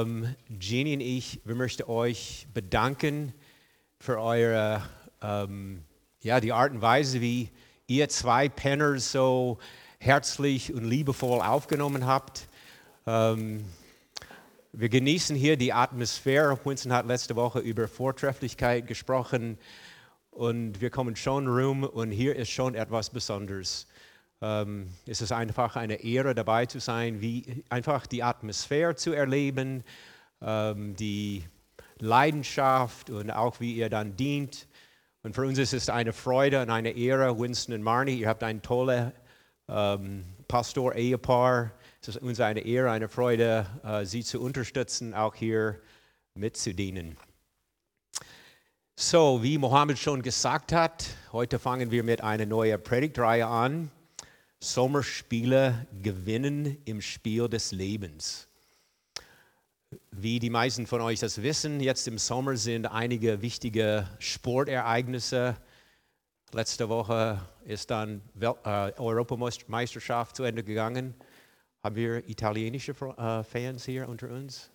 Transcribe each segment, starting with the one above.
Ähm, Jeannie und ich, wir möchten euch bedanken für eure, ähm, ja, die Art und Weise, wie ihr zwei Penners so herzlich und liebevoll aufgenommen habt. Ähm, wir genießen hier die Atmosphäre. Winston hat letzte Woche über Vortrefflichkeit gesprochen und wir kommen schon rum und hier ist schon etwas Besonderes. Ähm, es ist einfach eine Ehre dabei zu sein, wie einfach die Atmosphäre zu erleben, ähm, die Leidenschaft und auch wie ihr dann dient. Und für uns ist es eine Freude und eine Ehre, Winston und Marnie, ihr habt ein tolles ähm, Pastor-Ehepaar. Es ist uns eine Ehre, eine Freude, äh, sie zu unterstützen, auch hier mitzudienen. So, wie Mohammed schon gesagt hat, heute fangen wir mit einer neuen Predigtreihe an. Sommerspiele gewinnen im Spiel des Lebens. Wie die meisten von euch das wissen, jetzt im Sommer sind einige wichtige Sportereignisse. Letzte Woche ist dann Welt, äh, Europameisterschaft zu Ende gegangen. Haben wir italienische äh, Fans hier unter uns?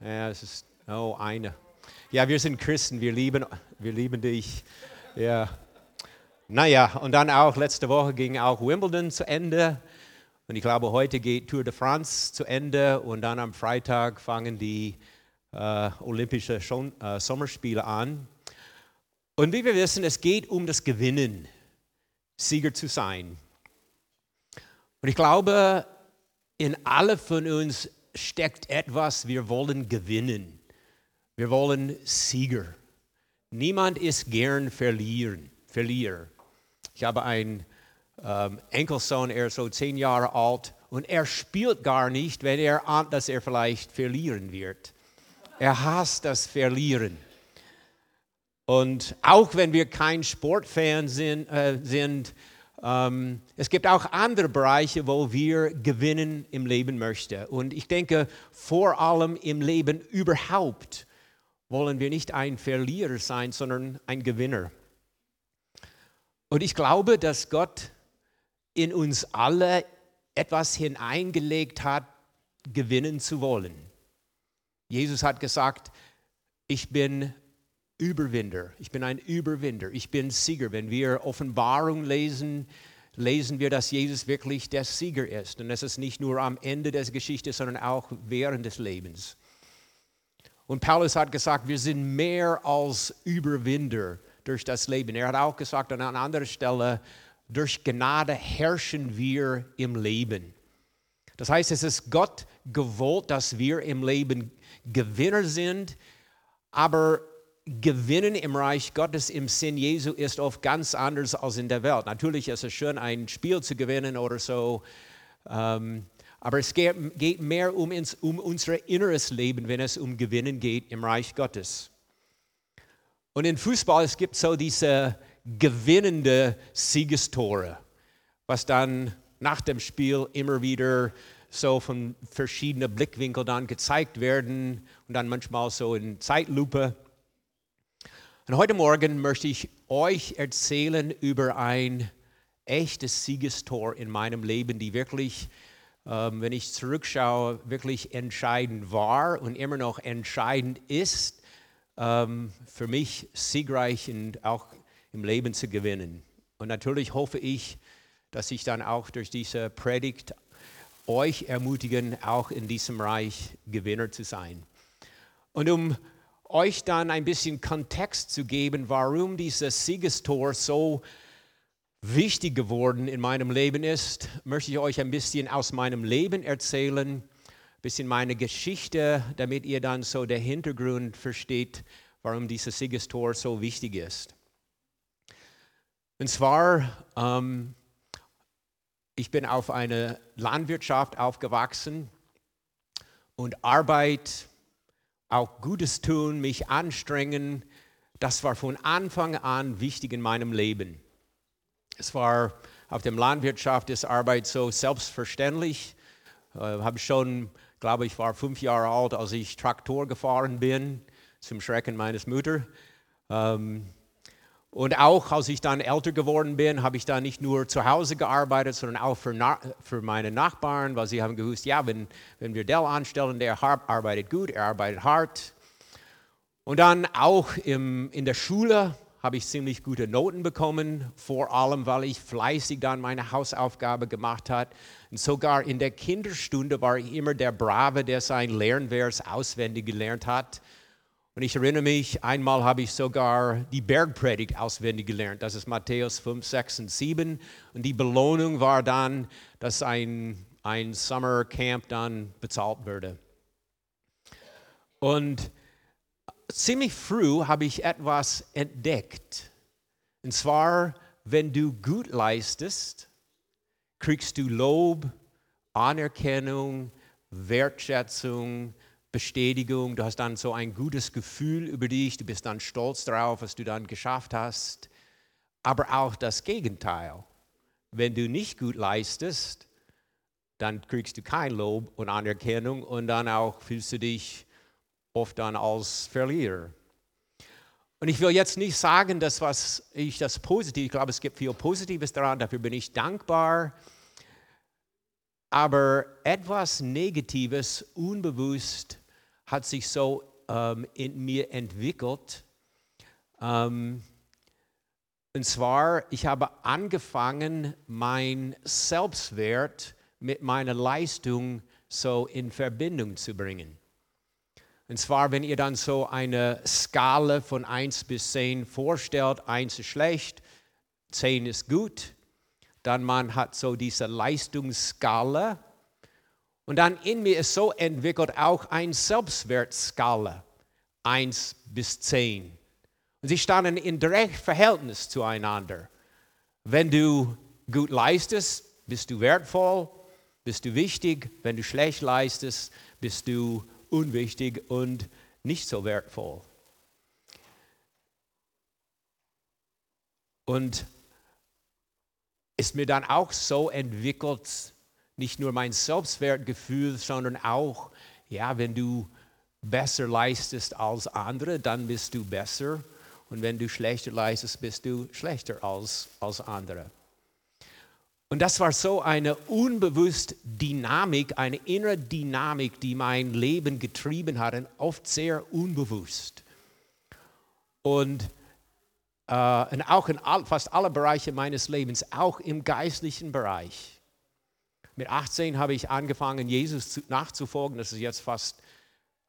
Ja, es ist oh, eine. Ja, wir sind Christen, wir lieben, wir lieben dich. Ja. Naja, und dann auch letzte Woche ging auch Wimbledon zu Ende. Und ich glaube, heute geht Tour de France zu Ende. Und dann am Freitag fangen die äh, Olympischen äh, Sommerspiele an. Und wie wir wissen, es geht um das Gewinnen, Sieger zu sein. Und ich glaube, in alle von uns steckt etwas, wir wollen gewinnen. Wir wollen Sieger. Niemand ist gern verlieren, Verlierer. Ich habe einen ähm, Enkelsohn, er ist so zehn Jahre alt und er spielt gar nicht, wenn er ahnt, dass er vielleicht verlieren wird. Er hasst das Verlieren. Und auch wenn wir kein Sportfan sind, äh, sind ähm, es gibt auch andere Bereiche, wo wir gewinnen im Leben möchten. Und ich denke, vor allem im Leben überhaupt wollen wir nicht ein Verlierer sein, sondern ein Gewinner. Und ich glaube, dass Gott in uns alle etwas hineingelegt hat, gewinnen zu wollen. Jesus hat gesagt, ich bin Überwinder, ich bin ein Überwinder, ich bin Sieger. Wenn wir Offenbarung lesen, lesen wir, dass Jesus wirklich der Sieger ist. Und das ist nicht nur am Ende der Geschichte, sondern auch während des Lebens. Und Paulus hat gesagt, wir sind mehr als Überwinder durch das Leben. Er hat auch gesagt an einer anderen Stelle, durch Gnade herrschen wir im Leben. Das heißt, es ist Gott gewollt, dass wir im Leben Gewinner sind, aber Gewinnen im Reich Gottes im Sinn Jesu ist oft ganz anders als in der Welt. Natürlich ist es schön, ein Spiel zu gewinnen oder so, ähm, aber es geht, geht mehr um, ins, um unser inneres Leben, wenn es um Gewinnen geht im Reich Gottes. Und in Fußball, es gibt so diese gewinnende Siegestore, was dann nach dem Spiel immer wieder so von verschiedenen Blickwinkeln dann gezeigt werden und dann manchmal so in Zeitlupe. Und heute Morgen möchte ich euch erzählen über ein echtes Siegestor in meinem Leben, die wirklich, ähm, wenn ich zurückschaue, wirklich entscheidend war und immer noch entscheidend ist ähm, für mich siegreich und auch im Leben zu gewinnen. Und natürlich hoffe ich, dass ich dann auch durch diese Predigt euch ermutigen, auch in diesem Reich Gewinner zu sein. Und um euch dann ein bisschen Kontext zu geben, warum dieses Siegestor so wichtig geworden in meinem Leben ist, möchte ich euch ein bisschen aus meinem Leben erzählen bisschen meine Geschichte, damit ihr dann so den Hintergrund versteht, warum dieses Siegestor so wichtig ist. Und zwar, ähm, ich bin auf eine Landwirtschaft aufgewachsen und Arbeit, auch Gutes tun, mich anstrengen, das war von Anfang an wichtig in meinem Leben. Es war auf dem Landwirtschaft ist Arbeit so selbstverständlich. Äh, habe schon glaube ich, war fünf Jahre alt, als ich Traktor gefahren bin, zum Schrecken meines Mutter. Ähm, Und auch als ich dann älter geworden bin, habe ich dann nicht nur zu Hause gearbeitet, sondern auch für, für meine Nachbarn, weil sie haben gewusst, ja, wenn, wenn wir Dell anstellen, der arbeitet gut, er arbeitet hart. Und dann auch im, in der Schule habe ich ziemlich gute Noten bekommen, vor allem weil ich fleißig dann meine Hausaufgabe gemacht habe. Und sogar in der Kinderstunde war ich immer der Brave, der sein Lernvers auswendig gelernt hat. Und ich erinnere mich, einmal habe ich sogar die Bergpredigt auswendig gelernt. Das ist Matthäus 5, 6 und 7. Und die Belohnung war dann, dass ein, ein Summercamp dann bezahlt würde. Und ziemlich früh habe ich etwas entdeckt. Und zwar, wenn du gut leistest, kriegst du Lob, Anerkennung, Wertschätzung, Bestätigung, du hast dann so ein gutes Gefühl über dich, du bist dann stolz darauf, was du dann geschafft hast. Aber auch das Gegenteil. Wenn du nicht gut leistest, dann kriegst du kein Lob und Anerkennung und dann auch fühlst du dich oft dann als Verlierer. Und ich will jetzt nicht sagen, dass was ich das positiv, ich glaube, es gibt viel Positives daran, dafür bin ich dankbar. Aber etwas Negatives, unbewusst, hat sich so ähm, in mir entwickelt. Ähm, und zwar, ich habe angefangen, mein Selbstwert mit meiner Leistung so in Verbindung zu bringen. Und zwar, wenn ihr dann so eine Skala von 1 bis 10 vorstellt, 1 ist schlecht, 10 ist gut, dann man hat so diese Leistungsskala. Und dann in mir ist so entwickelt auch ein Selbstwertskala, 1 bis 10. Und sie standen in direkt Verhältnis zueinander. Wenn du gut leistest, bist du wertvoll, bist du wichtig. Wenn du schlecht leistest, bist du unwichtig und nicht so wertvoll. Und ist mir dann auch so entwickelt, nicht nur mein Selbstwertgefühl, sondern auch, ja, wenn du besser leistest als andere, dann bist du besser. Und wenn du schlechter leistest, bist du schlechter als, als andere. Und das war so eine unbewusste Dynamik, eine innere Dynamik, die mein Leben getrieben hat, oft sehr unbewusst. Und Uh, und auch in all, fast alle Bereiche meines Lebens, auch im geistlichen Bereich. Mit 18 habe ich angefangen, Jesus zu, nachzufolgen. Das ist jetzt fast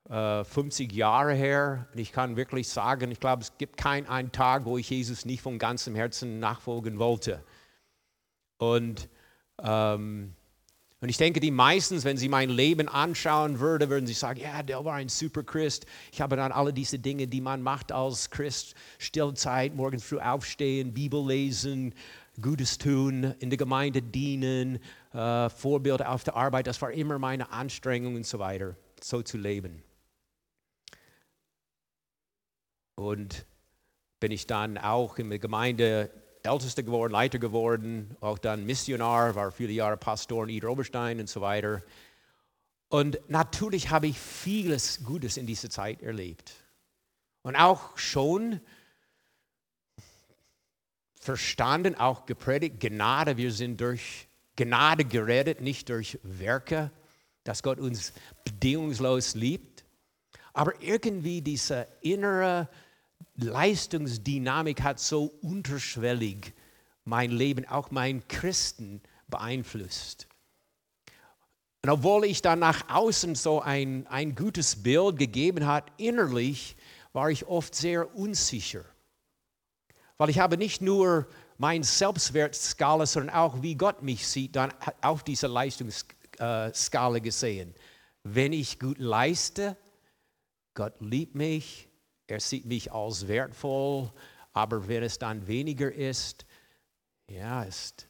äh, 50 Jahre her. Und ich kann wirklich sagen, ich glaube, es gibt keinen einen Tag, wo ich Jesus nicht von ganzem Herzen nachfolgen wollte. Und ähm, und ich denke, die meisten, wenn sie mein Leben anschauen würden, würden sie sagen, ja, der war ein super Christ. Ich habe dann alle diese Dinge, die man macht als Christ, Stillzeit, morgens früh aufstehen, Bibel lesen, Gutes tun, in der Gemeinde dienen, äh, Vorbild auf der Arbeit. Das war immer meine Anstrengung und so weiter, so zu leben. Und bin ich dann auch in der Gemeinde Ältester geworden, Leiter geworden, auch dann Missionar, war viele Jahre Pastor in Idar-Oberstein und so weiter. Und natürlich habe ich vieles Gutes in dieser Zeit erlebt. Und auch schon verstanden, auch gepredigt, Gnade, wir sind durch Gnade gerettet, nicht durch Werke, dass Gott uns bedingungslos liebt. Aber irgendwie diese innere Leistungsdynamik hat so unterschwellig mein Leben, auch mein Christen beeinflusst. Und obwohl ich dann nach außen so ein, ein gutes Bild gegeben hat, innerlich war ich oft sehr unsicher. Weil ich habe nicht nur mein Selbstwertskala, sondern auch wie Gott mich sieht, dann auf dieser Leistungsskala gesehen. Wenn ich gut leiste, Gott liebt mich, er sieht mich als wertvoll, aber wenn es dann weniger ist, ja, ist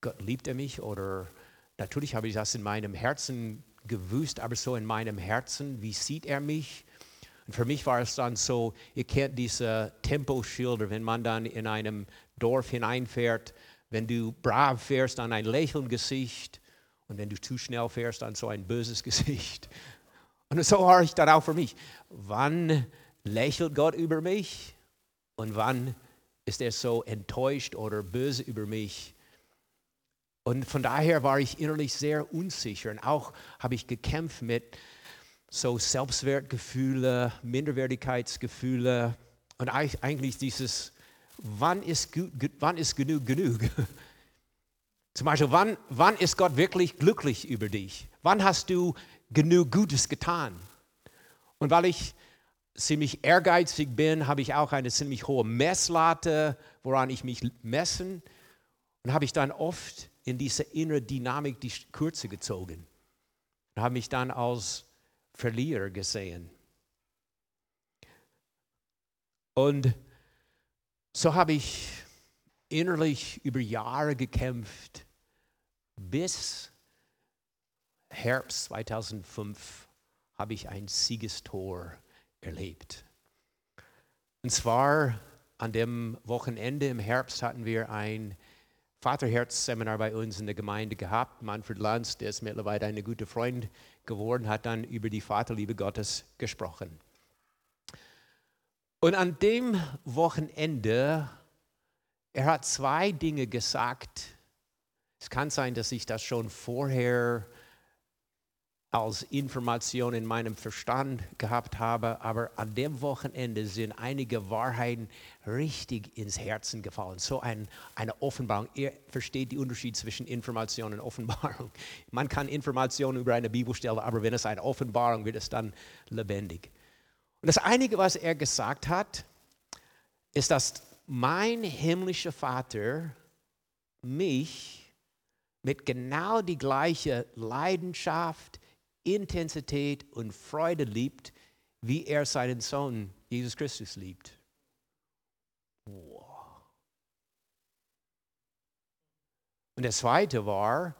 Gott liebt er mich oder natürlich habe ich das in meinem Herzen gewusst, aber so in meinem Herzen, wie sieht er mich? Und für mich war es dann so, ihr kennt diese Temposchilder, wenn man dann in einem Dorf hineinfährt, wenn du brav fährst, dann ein lächelndes Gesicht und wenn du zu schnell fährst, dann so ein böses Gesicht. Und so war ich dann auch für mich. Wann lächelt Gott über mich und wann ist er so enttäuscht oder böse über mich. Und von daher war ich innerlich sehr unsicher. Und auch habe ich gekämpft mit so Selbstwertgefühle, Minderwertigkeitsgefühle und eigentlich dieses, wann ist, gut, wann ist genug genug? Zum Beispiel, wann, wann ist Gott wirklich glücklich über dich? Wann hast du genug Gutes getan? Und weil ich ziemlich ehrgeizig bin, habe ich auch eine ziemlich hohe Messlatte, woran ich mich messen. Und habe ich dann oft in diese innere Dynamik die Kürze gezogen. Und habe mich dann als Verlierer gesehen. Und so habe ich innerlich über Jahre gekämpft, bis Herbst 2005 habe ich ein Siegestor erlebt. Und zwar an dem Wochenende im Herbst hatten wir ein Vaterherz-Seminar bei uns in der Gemeinde gehabt. Manfred Lanz, der ist mittlerweile ein guter Freund geworden, hat dann über die Vaterliebe Gottes gesprochen. Und an dem Wochenende, er hat zwei Dinge gesagt. Es kann sein, dass ich das schon vorher als Information in meinem Verstand gehabt habe, aber an dem Wochenende sind einige Wahrheiten richtig ins Herzen gefallen. So ein, eine Offenbarung. Ihr versteht den Unterschied zwischen Information und Offenbarung. Man kann Informationen über eine Bibelstelle, aber wenn es eine Offenbarung wird, es dann lebendig. Und das Einige, was er gesagt hat, ist, dass mein himmlischer Vater mich mit genau die gleiche Leidenschaft, Intensität und Freude liebt, wie er seinen Sohn Jesus Christus liebt. Wow. Und das Zweite war,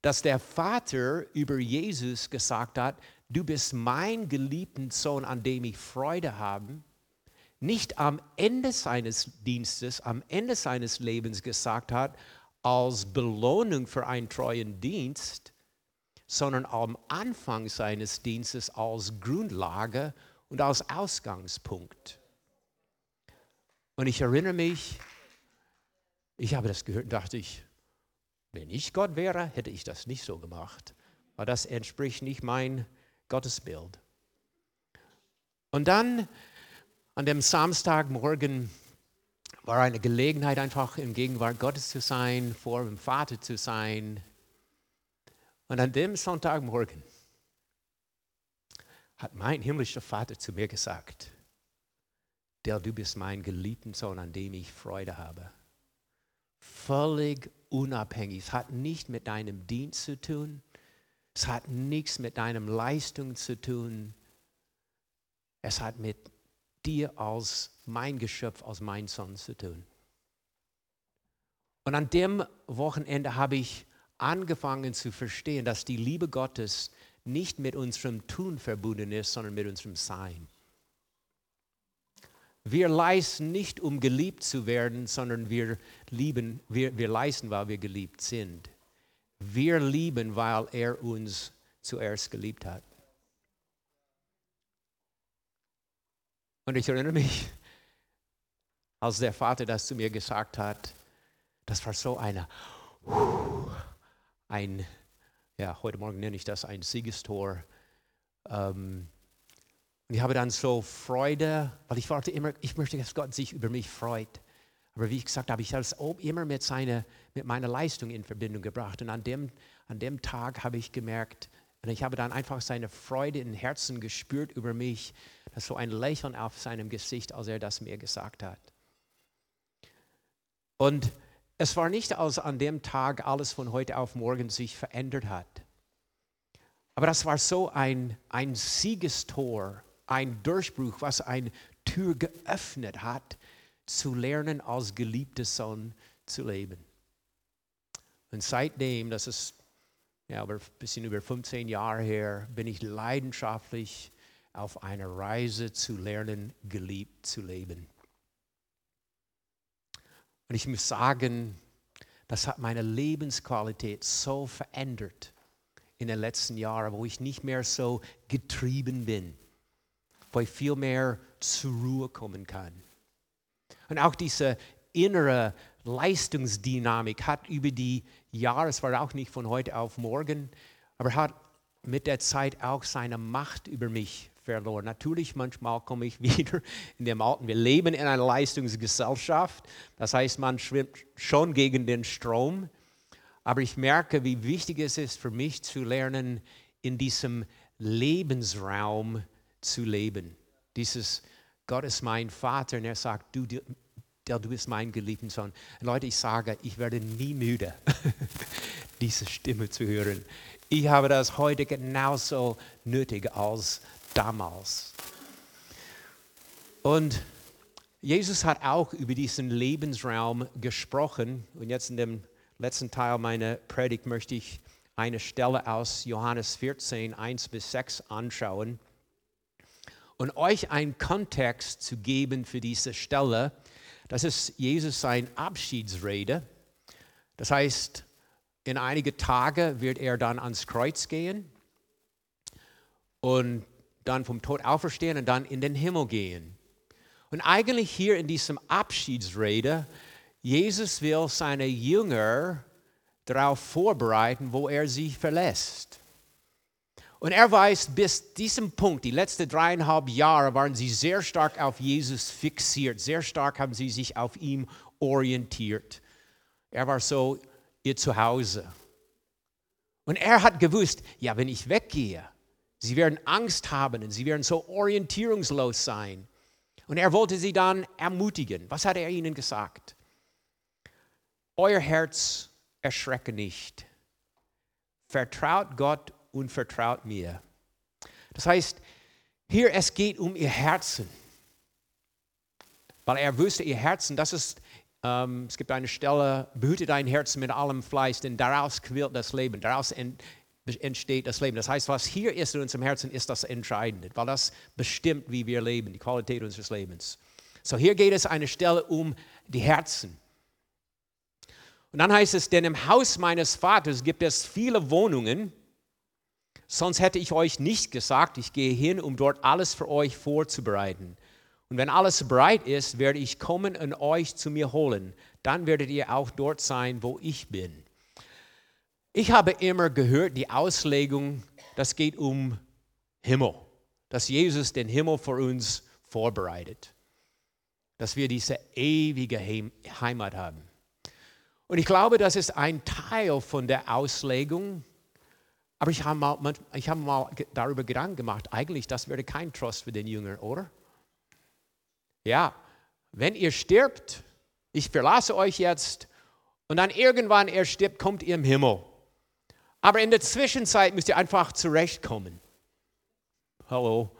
dass der Vater über Jesus gesagt hat, du bist mein geliebter Sohn, an dem ich Freude habe, nicht am Ende seines Dienstes, am Ende seines Lebens gesagt hat, als Belohnung für einen treuen Dienst, sondern am Anfang seines Dienstes als Grundlage und als Ausgangspunkt. Und ich erinnere mich, ich habe das gehört und dachte ich, wenn ich Gott wäre, hätte ich das nicht so gemacht, weil das entspricht nicht mein Gottesbild. Und dann an dem Samstagmorgen war eine Gelegenheit, einfach in Gegenwart Gottes zu sein, vor dem Vater zu sein, und an dem Sonntagmorgen hat mein himmlischer Vater zu mir gesagt, der du bist mein geliebter Sohn, an dem ich Freude habe. Völlig unabhängig. Es hat nicht mit deinem Dienst zu tun. Es hat nichts mit deinem Leistung zu tun. Es hat mit dir als mein Geschöpf, als mein Sohn zu tun. Und an dem Wochenende habe ich angefangen zu verstehen, dass die Liebe Gottes nicht mit unserem Tun verbunden ist, sondern mit unserem Sein. Wir leisten nicht, um geliebt zu werden, sondern wir lieben, wir, wir leisten, weil wir geliebt sind. Wir lieben, weil er uns zuerst geliebt hat. Und ich erinnere mich, als der Vater das zu mir gesagt hat, das war so eine, ein, ja, heute Morgen nenne ich das ein Siegestor. Ähm, ich habe dann so Freude, weil ich warte immer, ich möchte, dass Gott sich über mich freut. Aber wie ich gesagt habe, ich habe es immer mit, seine, mit meiner Leistung in Verbindung gebracht. Und an dem, an dem Tag habe ich gemerkt, und ich habe dann einfach seine Freude im Herzen gespürt über mich, dass so ein Lächeln auf seinem Gesicht, als er das mir gesagt hat. Und es war nicht, als an dem Tag alles von heute auf morgen sich verändert hat. Aber das war so ein, ein Siegestor, ein Durchbruch, was eine Tür geöffnet hat, zu lernen, als geliebter Sohn zu leben. Und seitdem, das ist ja, ein bisschen über 15 Jahre her, bin ich leidenschaftlich auf einer Reise zu lernen, geliebt zu leben. Und ich muss sagen, das hat meine Lebensqualität so verändert in den letzten Jahren, wo ich nicht mehr so getrieben bin, wo ich viel mehr zur Ruhe kommen kann. Und auch diese innere Leistungsdynamik hat über die Jahre, es war auch nicht von heute auf morgen, aber hat mit der Zeit auch seine Macht über mich verloren. Natürlich, manchmal komme ich wieder in dem Alten. Wir leben in einer Leistungsgesellschaft. Das heißt, man schwimmt schon gegen den Strom. Aber ich merke, wie wichtig es ist für mich zu lernen, in diesem Lebensraum zu leben. Dieses Gott ist mein Vater und er sagt, du, du bist mein geliebter Sohn. Leute, ich sage, ich werde nie müde, diese Stimme zu hören. Ich habe das heute genauso nötig als damals. Und Jesus hat auch über diesen Lebensraum gesprochen. Und jetzt in dem letzten Teil meiner Predigt möchte ich eine Stelle aus Johannes 14, 1 bis 6 anschauen und euch einen Kontext zu geben für diese Stelle. Das ist Jesus sein Abschiedsrede. Das heißt, in einige Tage wird er dann ans Kreuz gehen und dann vom Tod auferstehen und dann in den Himmel gehen. Und eigentlich hier in diesem Abschiedsrede, Jesus will seine Jünger darauf vorbereiten, wo er sie verlässt. Und er weiß, bis diesem Punkt, die letzten dreieinhalb Jahre, waren sie sehr stark auf Jesus fixiert. Sehr stark haben sie sich auf ihm orientiert. Er war so ihr Zuhause. Und er hat gewusst, ja, wenn ich weggehe, sie werden Angst haben und sie werden so orientierungslos sein. Und er wollte sie dann ermutigen. Was hat er ihnen gesagt? Euer Herz erschrecke nicht. Vertraut Gott und vertraut mir. Das heißt, hier es geht um ihr Herzen. Weil er wusste, ihr Herzen, das ist, ähm, es gibt eine Stelle, behüte dein Herzen mit allem Fleiß, denn daraus quillt das Leben, daraus entsteht das Leben. Das heißt, was hier ist in unserem Herzen, ist das Entscheidende, weil das bestimmt, wie wir leben, die Qualität unseres Lebens. So, hier geht es eine Stelle um die Herzen. Und dann heißt es, denn im Haus meines Vaters gibt es viele Wohnungen, sonst hätte ich euch nicht gesagt, ich gehe hin, um dort alles für euch vorzubereiten. Und wenn alles bereit ist, werde ich kommen und euch zu mir holen. Dann werdet ihr auch dort sein, wo ich bin. Ich habe immer gehört, die Auslegung, das geht um Himmel, dass Jesus den Himmel für uns vorbereitet, dass wir diese ewige Heimat haben. Und ich glaube, das ist ein Teil von der Auslegung. Aber ich habe mal, ich habe mal darüber Gedanken gemacht, eigentlich, das wäre kein Trost für den Jünger, oder? Ja, wenn ihr stirbt, ich verlasse euch jetzt und dann irgendwann er stirbt, kommt ihr im Himmel. Aber in der Zwischenzeit müsst ihr einfach zurechtkommen. Hallo,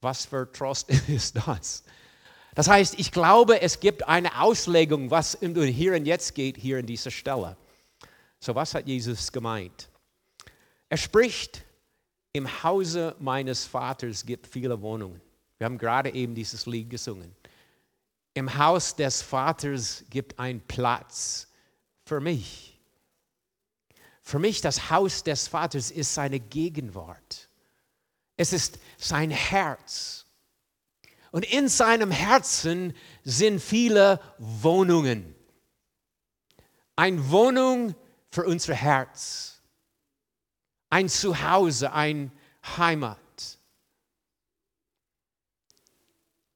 was für Trost ist das? Das heißt, ich glaube, es gibt eine Auslegung, was Hier und Jetzt geht, hier in dieser Stelle. So, was hat Jesus gemeint? Er spricht, im Hause meines Vaters gibt viele Wohnungen. Wir haben gerade eben dieses Lied gesungen. Im Haus des Vaters gibt ein Platz für mich. Für mich das Haus des Vaters ist seine Gegenwart. Es ist sein Herz. Und in seinem Herzen sind viele Wohnungen. Eine Wohnung für unser Herz. Ein Zuhause, ein Heimat.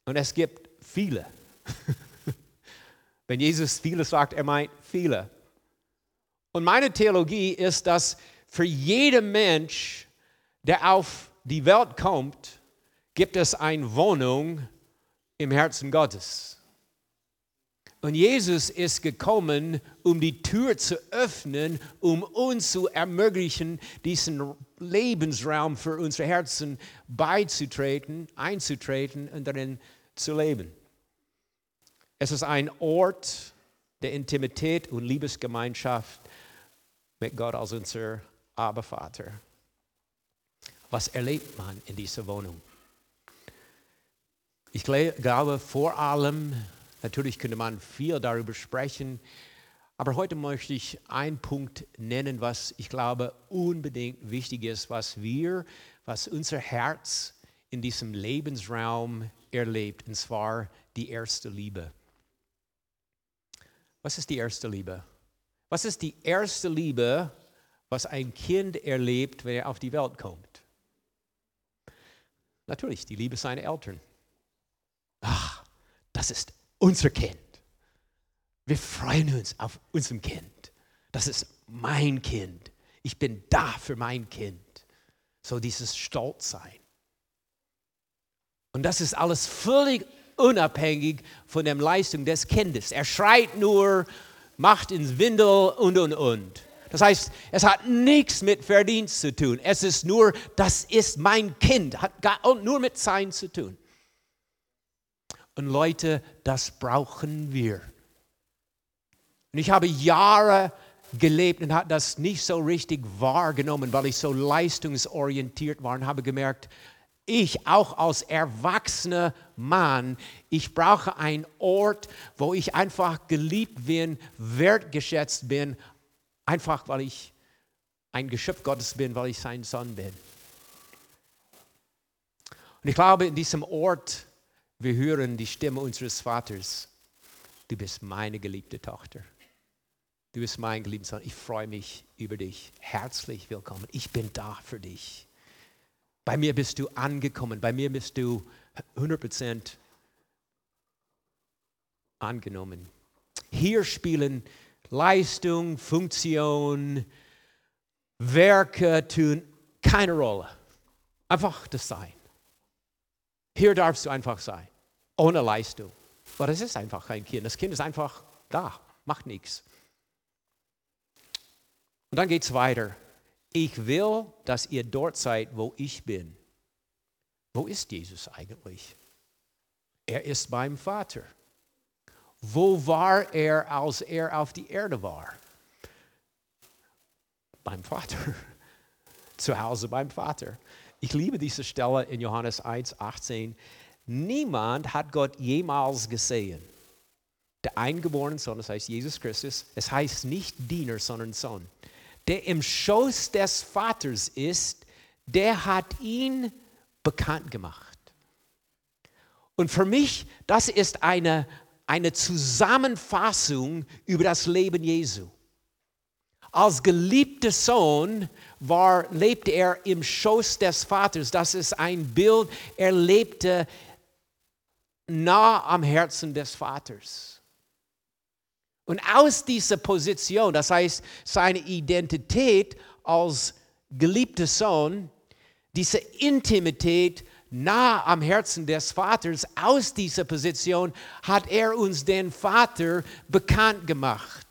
Und es gibt viele. Wenn Jesus viele sagt, er meint viele. Und meine Theologie ist, dass für jeden Mensch, der auf die Welt kommt, gibt es eine Wohnung im Herzen Gottes. Und Jesus ist gekommen, um die Tür zu öffnen, um uns zu ermöglichen, diesen Lebensraum für unsere Herzen beizutreten, einzutreten und darin zu leben. Es ist ein Ort der Intimität und Liebesgemeinschaft mit Gott als unser Abervater. Was erlebt man in dieser Wohnung? Ich glaube vor allem, natürlich könnte man viel darüber sprechen, aber heute möchte ich einen Punkt nennen, was ich glaube unbedingt wichtig ist, was wir, was unser Herz in diesem Lebensraum erlebt, und zwar die erste Liebe. Was ist die erste Liebe? Was ist die erste Liebe, was ein Kind erlebt, wenn er auf die Welt kommt? Natürlich die Liebe seiner Eltern. Ach, das ist unser Kind. Wir freuen uns auf unserem Kind. Das ist mein Kind. Ich bin da für mein Kind. So dieses Stolzsein. Und das ist alles völlig unabhängig von der Leistung des Kindes. Er schreit nur, macht ins Windel und, und, und. Das heißt, es hat nichts mit Verdienst zu tun. Es ist nur, das ist mein Kind, hat nur mit Sein zu tun. Und Leute, das brauchen wir. Und ich habe Jahre gelebt und habe das nicht so richtig wahrgenommen, weil ich so leistungsorientiert war und habe gemerkt, ich auch als erwachsener Mann, ich brauche einen Ort, wo ich einfach geliebt bin, wertgeschätzt bin, einfach weil ich ein Geschöpf Gottes bin, weil ich sein Sohn bin. Und ich glaube, in diesem Ort, wir hören die Stimme unseres Vaters. Du bist meine geliebte Tochter. Du bist mein geliebter Sohn. Ich freue mich über dich. Herzlich willkommen. Ich bin da für dich. Bei mir bist du angekommen. Bei mir bist du 100% angenommen. Hier spielen Leistung, Funktion, Werke tun keine Rolle. Einfach das Sein. Hier darfst du einfach sein, ohne Leistung. Aber das ist einfach kein Kind. Das Kind ist einfach da, macht nichts. Und dann geht es weiter ich will, dass ihr dort seid, wo ich bin. Wo ist Jesus eigentlich? Er ist beim Vater. Wo war er, als er auf die Erde war? Beim Vater. Zu Hause beim Vater. Ich liebe diese Stelle in Johannes 1, 18. Niemand hat Gott jemals gesehen. Der eingeborene Sohn, das heißt Jesus Christus, es heißt nicht Diener, sondern Sohn der im Schoß des Vaters ist, der hat ihn bekannt gemacht. Und für mich, das ist eine, eine Zusammenfassung über das Leben Jesu. Als geliebter Sohn war, lebte er im Schoß des Vaters. Das ist ein Bild, er lebte nah am Herzen des Vaters. Und aus dieser Position, das heißt seine Identität als geliebter Sohn, diese Intimität nah am Herzen des Vaters, aus dieser Position hat er uns den Vater bekannt gemacht.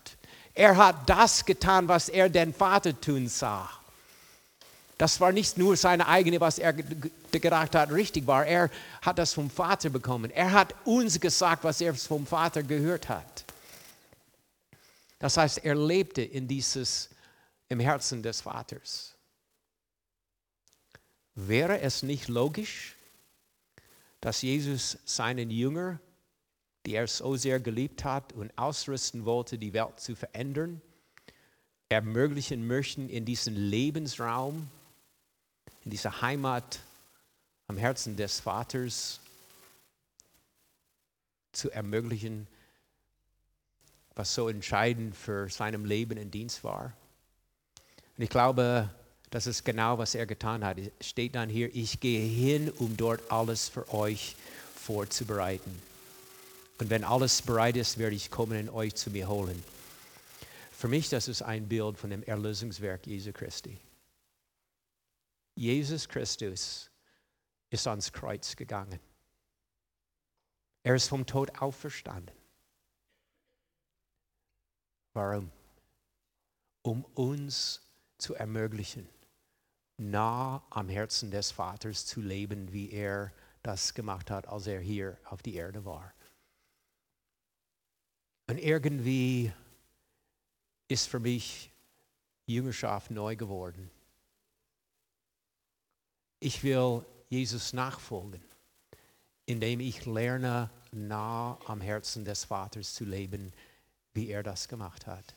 Er hat das getan, was er den Vater tun sah. Das war nicht nur seine eigene, was er gedacht hat, richtig war. Er hat das vom Vater bekommen. Er hat uns gesagt, was er vom Vater gehört hat. Das heißt, er lebte in dieses, im Herzen des Vaters. Wäre es nicht logisch, dass Jesus seinen Jünger, die er so sehr geliebt hat und ausrüsten wollte, die Welt zu verändern, ermöglichen möchten, in diesen Lebensraum, in dieser Heimat am Herzen des Vaters zu ermöglichen, was so entscheidend für seinem Leben und Dienst war. Und ich glaube, das ist genau, was er getan hat. Es steht dann hier, ich gehe hin, um dort alles für euch vorzubereiten. Und wenn alles bereit ist, werde ich kommen und euch zu mir holen. Für mich, das ist ein Bild von dem Erlösungswerk Jesu Christi. Jesus Christus ist ans Kreuz gegangen. Er ist vom Tod auferstanden. Warum? Um uns zu ermöglichen, nah am Herzen des Vaters zu leben, wie er das gemacht hat, als er hier auf die Erde war. Und irgendwie ist für mich Jüngerschaft neu geworden. Ich will Jesus nachfolgen, indem ich lerne, nah am Herzen des Vaters zu leben, wie er das gemacht hat.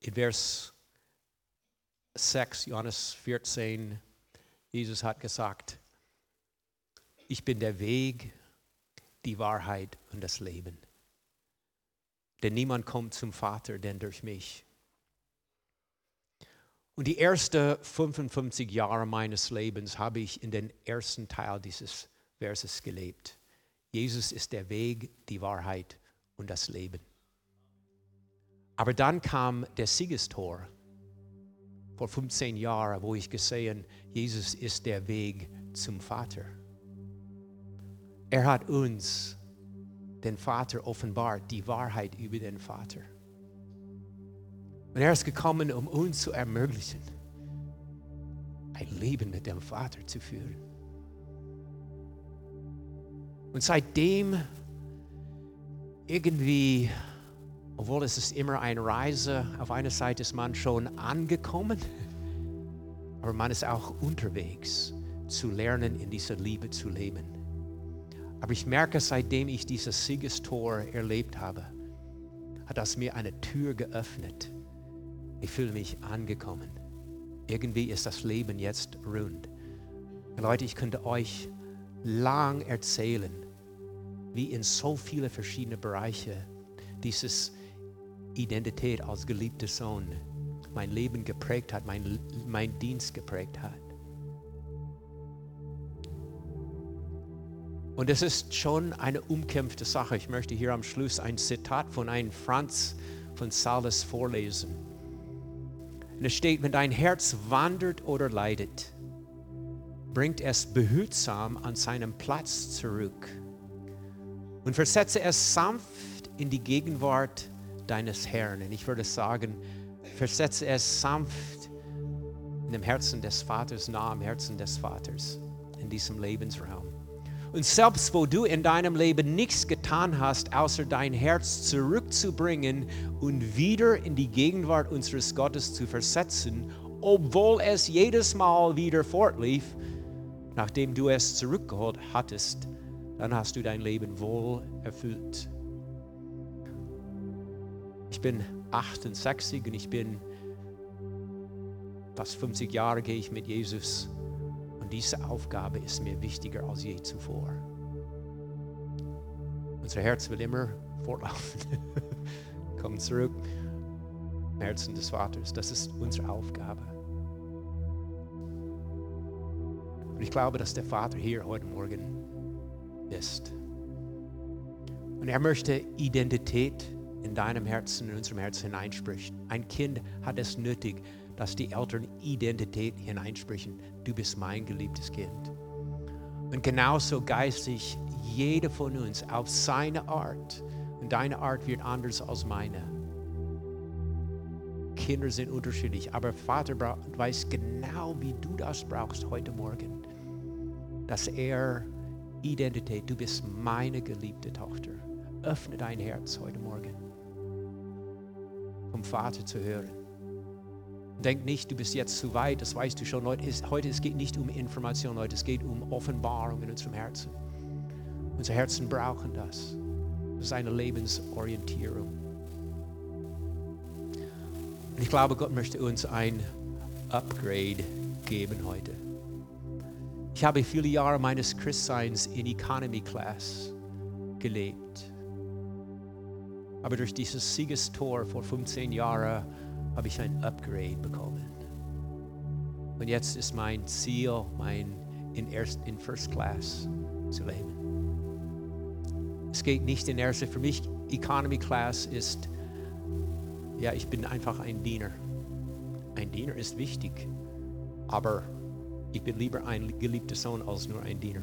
In Vers 6, Johannes 14, Jesus hat gesagt, ich bin der Weg, die Wahrheit und das Leben. Denn niemand kommt zum Vater, denn durch mich. Und die ersten 55 Jahre meines Lebens habe ich in den ersten Teil dieses Verses gelebt. Jesus ist der Weg, die Wahrheit und das Leben. Aber dann kam der Siegestor vor 15 Jahren, wo ich gesehen, Jesus ist der Weg zum Vater. Er hat uns den Vater offenbart, die Wahrheit über den Vater. Und er ist gekommen, um uns zu ermöglichen, ein Leben mit dem Vater zu führen. Und seitdem irgendwie, obwohl es ist immer eine Reise, auf einer Seite ist man schon angekommen, aber man ist auch unterwegs zu lernen, in dieser Liebe zu leben. Aber ich merke, seitdem ich dieses Siegestor erlebt habe, hat das mir eine Tür geöffnet. Ich fühle mich angekommen. Irgendwie ist das Leben jetzt rund. Leute, ich könnte euch lang erzählen, wie in so viele verschiedene Bereiche dieses Identität als geliebter Sohn mein Leben geprägt hat, mein, mein Dienst geprägt hat. Und es ist schon eine umkämpfte Sache. Ich möchte hier am Schluss ein Zitat von einem Franz von Sales vorlesen. Und es steht, wenn dein Herz wandert oder leidet, bringt es behutsam an seinem Platz zurück und versetze es sanft in die Gegenwart deines Herrn. Und ich würde sagen, versetze es sanft in dem Herzen des Vaters, nah am Herzen des Vaters, in diesem Lebensraum. Und selbst wo du in deinem Leben nichts getan hast, außer dein Herz zurückzubringen und wieder in die Gegenwart unseres Gottes zu versetzen, obwohl es jedes Mal wieder fortlief, nachdem du es zurückgeholt hattest, dann hast du dein Leben wohl erfüllt. Ich bin 68 und ich bin fast 50 Jahre gehe ich mit Jesus diese Aufgabe ist mir wichtiger als je zuvor. Unser Herz will immer fortlaufen. Komm zurück. Im Herzen des Vaters. Das ist unsere Aufgabe. Und ich glaube, dass der Vater hier heute Morgen ist. Und er möchte Identität in deinem Herzen, in unserem Herzen hineinsprechen. Ein Kind hat es nötig, dass die Eltern Identität hineinsprechen. Du bist mein geliebtes Kind. Und genauso geistig jeder von uns auf seine Art. Und deine Art wird anders als meine. Kinder sind unterschiedlich, aber Vater weiß genau, wie du das brauchst heute Morgen. Dass er Identität, du bist meine geliebte Tochter. Öffne dein Herz heute Morgen, um Vater zu hören. Denk nicht, du bist jetzt zu weit, das weißt du schon. Heute, ist, heute es geht nicht um Information, heute es geht um Offenbarung in unserem Herzen. Unsere Herzen brauchen das. Das ist eine Lebensorientierung. Und ich glaube, Gott möchte uns ein Upgrade geben heute. Ich habe viele Jahre meines Christseins in Economy Class gelebt. Aber durch dieses Siegestor vor 15 Jahren habe ich ein Upgrade bekommen. Und jetzt ist mein Ziel, mein in, erst, in First Class zu leben. Es geht nicht in erster, für mich Economy Class ist, ja, ich bin einfach ein Diener. Ein Diener ist wichtig, aber ich bin lieber ein geliebter Sohn als nur ein Diener.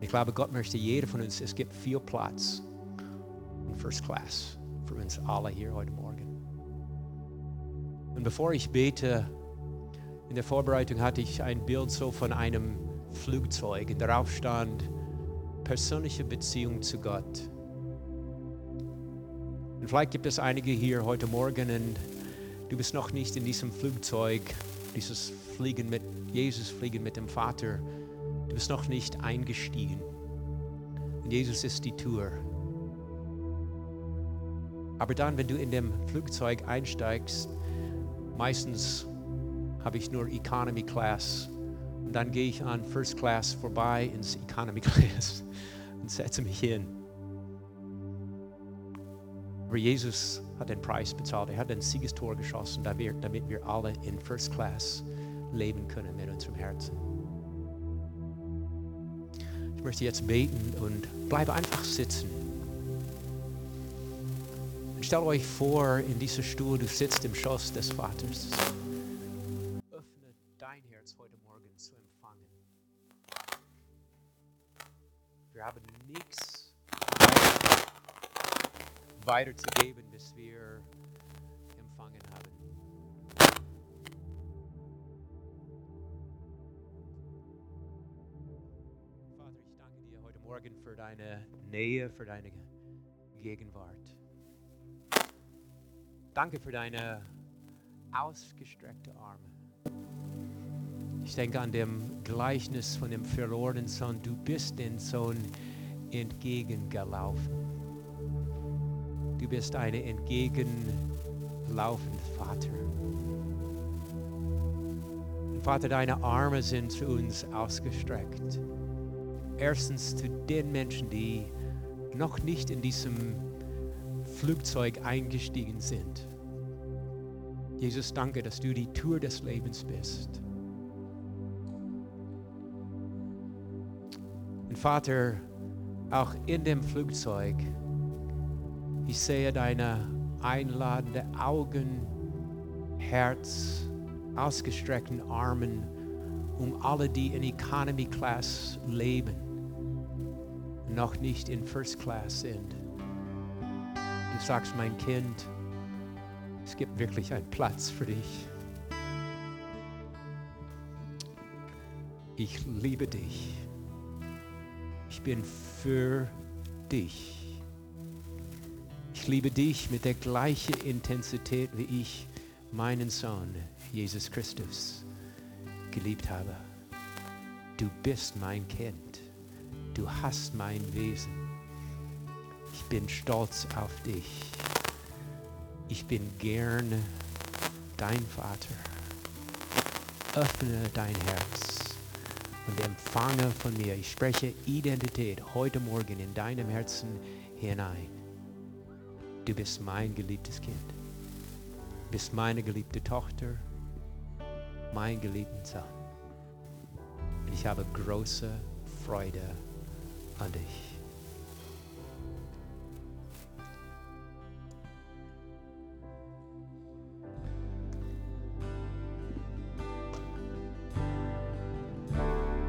Ich glaube, Gott möchte jeder von uns, es gibt viel Platz in First Class für uns alle hier heute Morgen. Und bevor ich bete, in der Vorbereitung hatte ich ein Bild so von einem Flugzeug. Und darauf stand persönliche Beziehung zu Gott. Und vielleicht gibt es einige hier heute Morgen und du bist noch nicht in diesem Flugzeug, dieses Fliegen mit Jesus, Fliegen mit dem Vater. Du bist noch nicht eingestiegen. Und Jesus ist die Tür. Aber dann, wenn du in dem Flugzeug einsteigst, Meistens habe ich nur Economy Class. Und dann gehe ich an First Class vorbei ins Economy Class und setze mich hin. Aber Jesus hat den Preis bezahlt. Er hat ein Siegestor geschossen, damit wir alle in First Class leben können mit unserem Herzen. Ich möchte jetzt beten und bleibe einfach sitzen. Und stellt euch vor, in diesem Stuhl, du sitzt im Schoß des Vaters. Öffne dein Herz heute Morgen zu empfangen. Wir haben nichts weiterzugeben, bis wir deine Nähe, für deine Gegenwart. Danke für deine ausgestreckte Arme. Ich denke an dem Gleichnis von dem verlorenen Sohn. Du bist den Sohn entgegengelaufen. Du bist ein entgegenlaufender Vater. Vater, deine Arme sind zu uns ausgestreckt. Erstens zu den Menschen, die noch nicht in diesem Flugzeug eingestiegen sind. Jesus, danke, dass du die Tür des Lebens bist. Und Vater, auch in dem Flugzeug, ich sehe deine einladende Augen, Herz, ausgestreckten Armen um alle, die in Economy Class leben, noch nicht in First Class sind. Du sagst, mein Kind, es gibt wirklich einen Platz für dich. Ich liebe dich. Ich bin für dich. Ich liebe dich mit der gleichen Intensität, wie ich meinen Sohn, Jesus Christus, geliebt habe. Du bist mein Kind. Du hast mein Wesen. Ich bin stolz auf dich. Ich bin gerne dein Vater. Öffne dein Herz und empfange von mir. Ich spreche Identität heute Morgen in deinem Herzen hinein. Du bist mein geliebtes Kind. Du bist meine geliebte Tochter, mein geliebter Sohn. Und ich habe große Freude an dich.